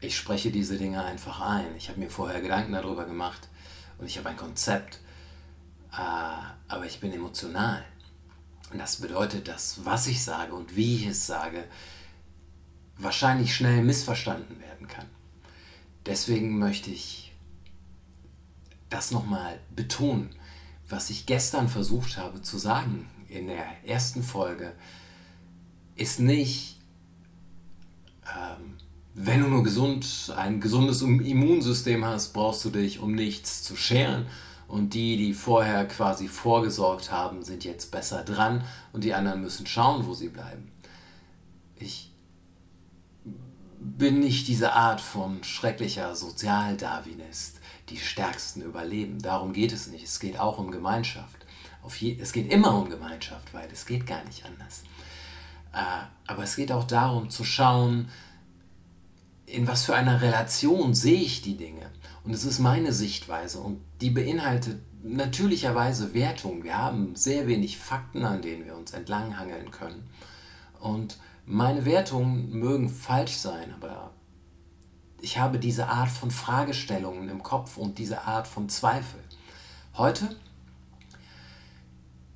ich spreche diese Dinge einfach ein. Ich habe mir vorher Gedanken darüber gemacht und ich habe ein Konzept, äh, aber ich bin emotional. Und das bedeutet, dass was ich sage und wie ich es sage, wahrscheinlich schnell missverstanden werden kann. Deswegen möchte ich das nochmal betonen, was ich gestern versucht habe zu sagen in der ersten Folge, ist nicht, ähm, wenn du nur gesund, ein gesundes Immunsystem hast, brauchst du dich um nichts zu scheren. Und die, die vorher quasi vorgesorgt haben, sind jetzt besser dran und die anderen müssen schauen, wo sie bleiben. Ich bin nicht diese Art von schrecklicher Sozialdarwinist, die Stärksten überleben. Darum geht es nicht. Es geht auch um Gemeinschaft. Je, es geht immer um Gemeinschaft, weil es geht gar nicht anders. Äh, aber es geht auch darum zu schauen, in was für einer Relation sehe ich die Dinge. Und es ist meine Sichtweise und die beinhaltet natürlicherweise Wertung. Wir haben sehr wenig Fakten, an denen wir uns entlanghangeln können. Und meine Wertungen mögen falsch sein, aber ich habe diese Art von Fragestellungen im Kopf und diese Art von Zweifel. Heute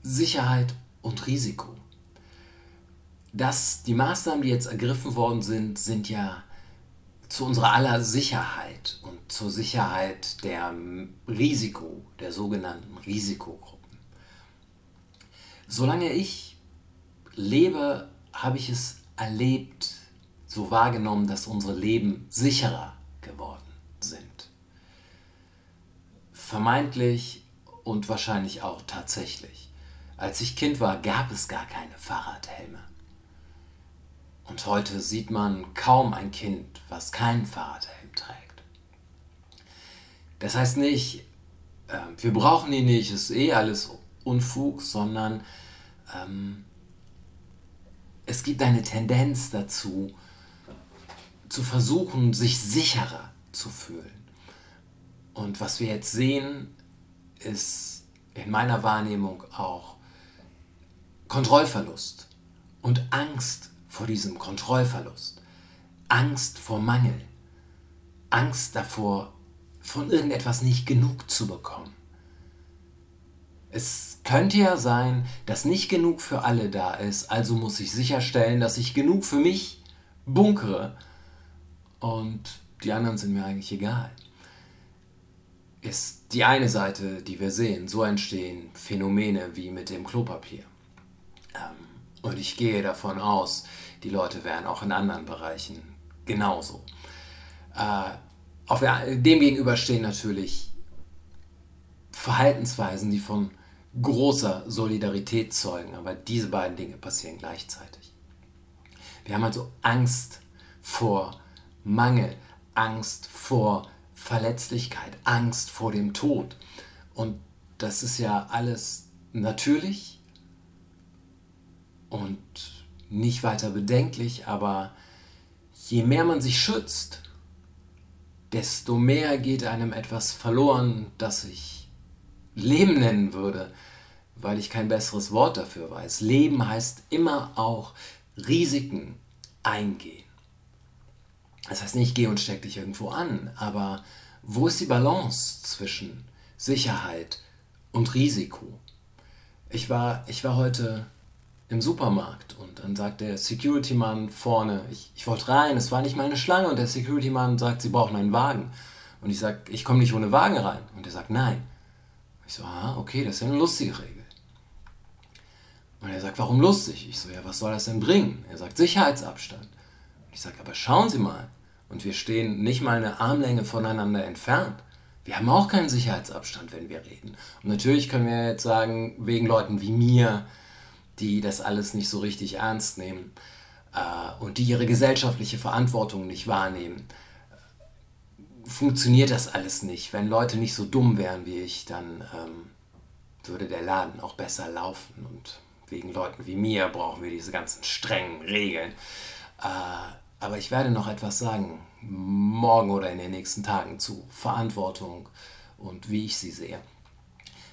Sicherheit und Risiko. Das, die Maßnahmen, die jetzt ergriffen worden sind, sind ja zu unserer aller Sicherheit und zur Sicherheit der Risiko, der sogenannten Risikogruppen. Solange ich lebe, habe ich es erlebt, so wahrgenommen, dass unsere Leben sicherer geworden sind. Vermeintlich und wahrscheinlich auch tatsächlich. Als ich Kind war, gab es gar keine Fahrradhelme. Und heute sieht man kaum ein Kind, was keinen Fahrradhelm trägt. Das heißt nicht, äh, wir brauchen ihn nicht, ist eh alles Unfug, sondern ähm, es gibt eine Tendenz dazu, zu versuchen, sich sicherer zu fühlen. Und was wir jetzt sehen, ist in meiner Wahrnehmung auch Kontrollverlust und Angst vor diesem Kontrollverlust, Angst vor Mangel, Angst davor, von irgendetwas nicht genug zu bekommen. Es könnte ja sein, dass nicht genug für alle da ist, also muss ich sicherstellen, dass ich genug für mich bunkere und die anderen sind mir eigentlich egal. Ist die eine Seite, die wir sehen. So entstehen Phänomene wie mit dem Klopapier. Ähm, und ich gehe davon aus, die Leute wären auch in anderen Bereichen genauso. Äh, auf der, dem gegenüber stehen natürlich Verhaltensweisen, die von großer Solidarität zeugen, aber diese beiden Dinge passieren gleichzeitig. Wir haben also Angst vor Mangel, Angst vor Verletzlichkeit, Angst vor dem Tod. Und das ist ja alles natürlich und nicht weiter bedenklich, aber je mehr man sich schützt, desto mehr geht einem etwas verloren, das ich Leben nennen würde, weil ich kein besseres Wort dafür weiß. Leben heißt immer auch Risiken eingehen. Das heißt nicht, geh und steck dich irgendwo an, aber wo ist die Balance zwischen Sicherheit und Risiko? Ich war, ich war heute im Supermarkt und dann sagt der Security-Mann vorne, ich, ich wollte rein, es war nicht mal eine Schlange und der Security-Mann sagt, sie brauchen einen Wagen. Und ich sage, ich komme nicht ohne Wagen rein. Und er sagt, nein. Ich so, ah, okay, das ist ja eine lustige Regel. Und er sagt, warum lustig? Ich so, ja, was soll das denn bringen? Er sagt, Sicherheitsabstand. Ich sage, aber schauen Sie mal. Und wir stehen nicht mal eine Armlänge voneinander entfernt. Wir haben auch keinen Sicherheitsabstand, wenn wir reden. Und natürlich können wir jetzt sagen, wegen Leuten wie mir, die das alles nicht so richtig ernst nehmen äh, und die ihre gesellschaftliche Verantwortung nicht wahrnehmen, funktioniert das alles nicht. Wenn Leute nicht so dumm wären wie ich, dann ähm, würde der Laden auch besser laufen. Und wegen Leuten wie mir brauchen wir diese ganzen strengen Regeln. Äh, aber ich werde noch etwas sagen, morgen oder in den nächsten Tagen zu Verantwortung und wie ich sie sehe.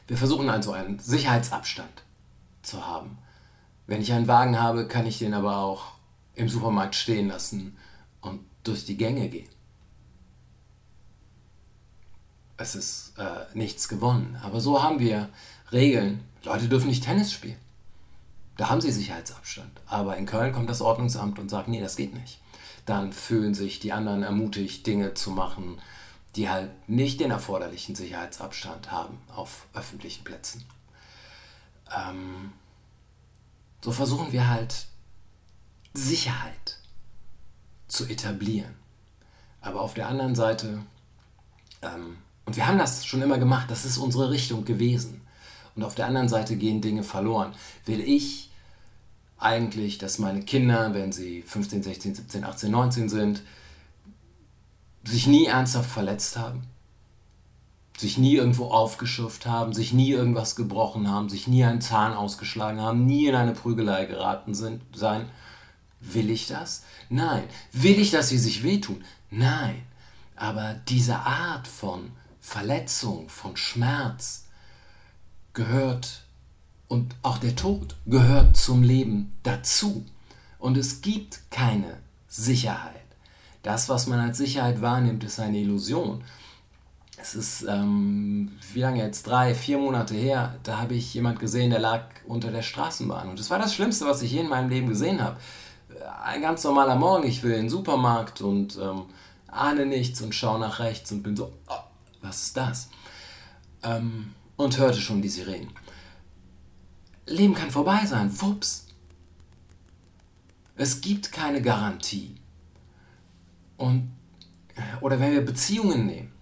Wir versuchen also einen Sicherheitsabstand zu haben. Wenn ich einen Wagen habe, kann ich den aber auch im Supermarkt stehen lassen und durch die Gänge gehen. es ist äh, nichts gewonnen. Aber so haben wir Regeln. Leute dürfen nicht Tennis spielen. Da haben sie Sicherheitsabstand. Aber in Köln kommt das Ordnungsamt und sagt, nee, das geht nicht. Dann fühlen sich die anderen ermutigt, Dinge zu machen, die halt nicht den erforderlichen Sicherheitsabstand haben auf öffentlichen Plätzen. Ähm, so versuchen wir halt Sicherheit zu etablieren. Aber auf der anderen Seite, ähm, und wir haben das schon immer gemacht, das ist unsere Richtung gewesen. Und auf der anderen Seite gehen Dinge verloren. Will ich eigentlich, dass meine Kinder, wenn sie 15, 16, 17, 18, 19 sind, sich nie ernsthaft verletzt haben, sich nie irgendwo aufgeschürft haben, sich nie irgendwas gebrochen haben, sich nie einen Zahn ausgeschlagen haben, nie in eine Prügelei geraten sind, sein. Will ich das? Nein. Will ich, dass sie sich wehtun? Nein. Aber diese Art von Verletzung, von Schmerz gehört und auch der Tod gehört zum Leben dazu. Und es gibt keine Sicherheit. Das, was man als Sicherheit wahrnimmt, ist eine Illusion. Es ist, ähm, wie lange jetzt? Drei, vier Monate her, da habe ich jemand gesehen, der lag unter der Straßenbahn. Und das war das Schlimmste, was ich je in meinem Leben gesehen habe. Ein ganz normaler Morgen, ich will in den Supermarkt und ähm, ahne nichts und schaue nach rechts und bin so, oh, was ist das? Ähm, und hörte schon die Sirenen. Leben kann vorbei sein, wups. Es gibt keine Garantie. Und, oder wenn wir Beziehungen nehmen.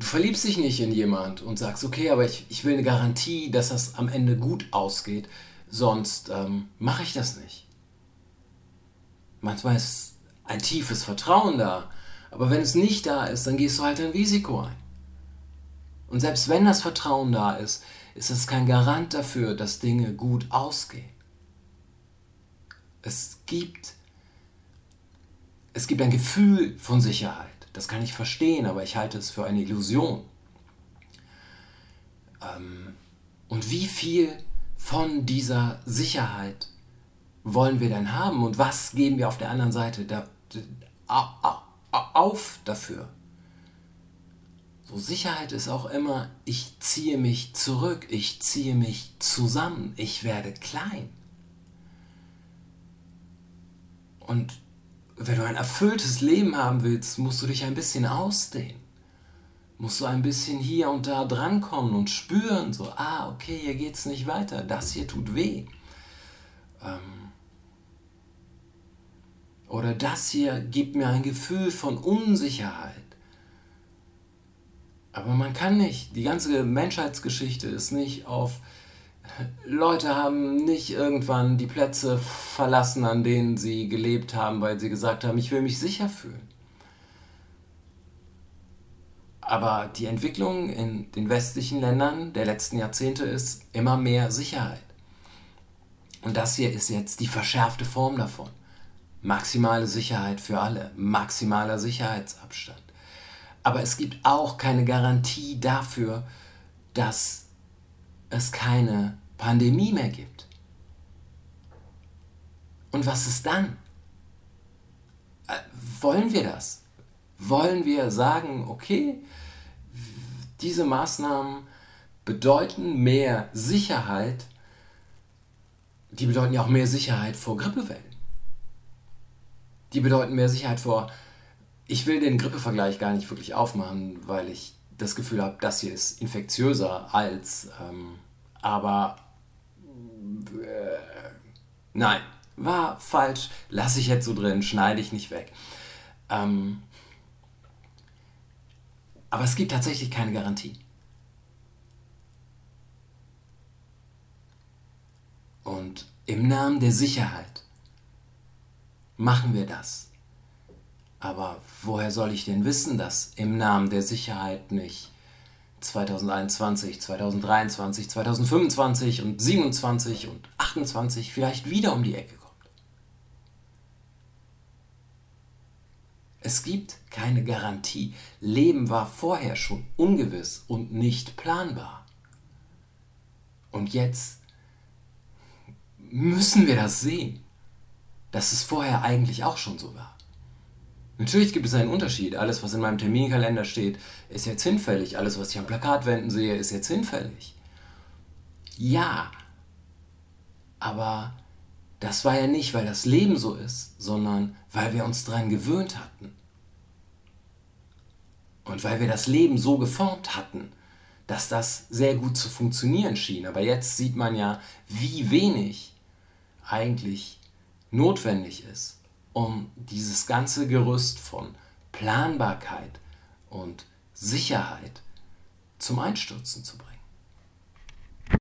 Du verliebst dich nicht in jemand und sagst, okay, aber ich, ich will eine Garantie, dass das am Ende gut ausgeht, sonst ähm, mache ich das nicht. Manchmal ist ein tiefes Vertrauen da, aber wenn es nicht da ist, dann gehst du halt ein Risiko ein. Und selbst wenn das Vertrauen da ist, ist es kein Garant dafür, dass Dinge gut ausgehen. Es gibt es gibt ein Gefühl von Sicherheit. Das kann ich verstehen, aber ich halte es für eine Illusion. Ähm, und wie viel von dieser Sicherheit wollen wir denn haben und was geben wir auf der anderen Seite da, da, auf dafür? So Sicherheit ist auch immer, ich ziehe mich zurück, ich ziehe mich zusammen, ich werde klein. Und wenn du ein erfülltes Leben haben willst, musst du dich ein bisschen ausdehnen. Musst du ein bisschen hier und da drankommen und spüren, so, ah, okay, hier geht es nicht weiter, das hier tut weh. Ähm oder das hier gibt mir ein Gefühl von Unsicherheit. Aber man kann nicht, die ganze Menschheitsgeschichte ist nicht auf Leute haben nicht irgendwann die Plätze verlassen, an denen sie gelebt haben, weil sie gesagt haben, ich will mich sicher fühlen. Aber die Entwicklung in den westlichen Ländern der letzten Jahrzehnte ist immer mehr Sicherheit. Und das hier ist jetzt die verschärfte Form davon. Maximale Sicherheit für alle, maximaler Sicherheitsabstand. Aber es gibt auch keine Garantie dafür, dass es keine Pandemie mehr gibt. Und was ist dann? Äh, wollen wir das? Wollen wir sagen, okay, diese Maßnahmen bedeuten mehr Sicherheit, die bedeuten ja auch mehr Sicherheit vor Grippewellen. Die bedeuten mehr Sicherheit vor, ich will den Grippevergleich gar nicht wirklich aufmachen, weil ich das Gefühl habe, das hier ist infektiöser als, ähm, aber nein, war falsch, lasse ich jetzt so drin, schneide ich nicht weg. Ähm, aber es gibt tatsächlich keine Garantie. Und im Namen der Sicherheit machen wir das. Aber woher soll ich denn wissen, dass im Namen der Sicherheit nicht 2021, 2023, 2025 und 27 und 28 vielleicht wieder um die Ecke kommt? Es gibt keine Garantie. Leben war vorher schon ungewiss und nicht planbar. Und jetzt müssen wir das sehen, dass es vorher eigentlich auch schon so war. Natürlich gibt es einen Unterschied. Alles, was in meinem Terminkalender steht, ist jetzt hinfällig. Alles, was ich am Plakatwänden sehe, ist jetzt hinfällig. Ja, aber das war ja nicht, weil das Leben so ist, sondern weil wir uns daran gewöhnt hatten. Und weil wir das Leben so geformt hatten, dass das sehr gut zu funktionieren schien. Aber jetzt sieht man ja, wie wenig eigentlich notwendig ist, um dieses ganze Gerüst von Planbarkeit und Sicherheit zum Einstürzen zu bringen.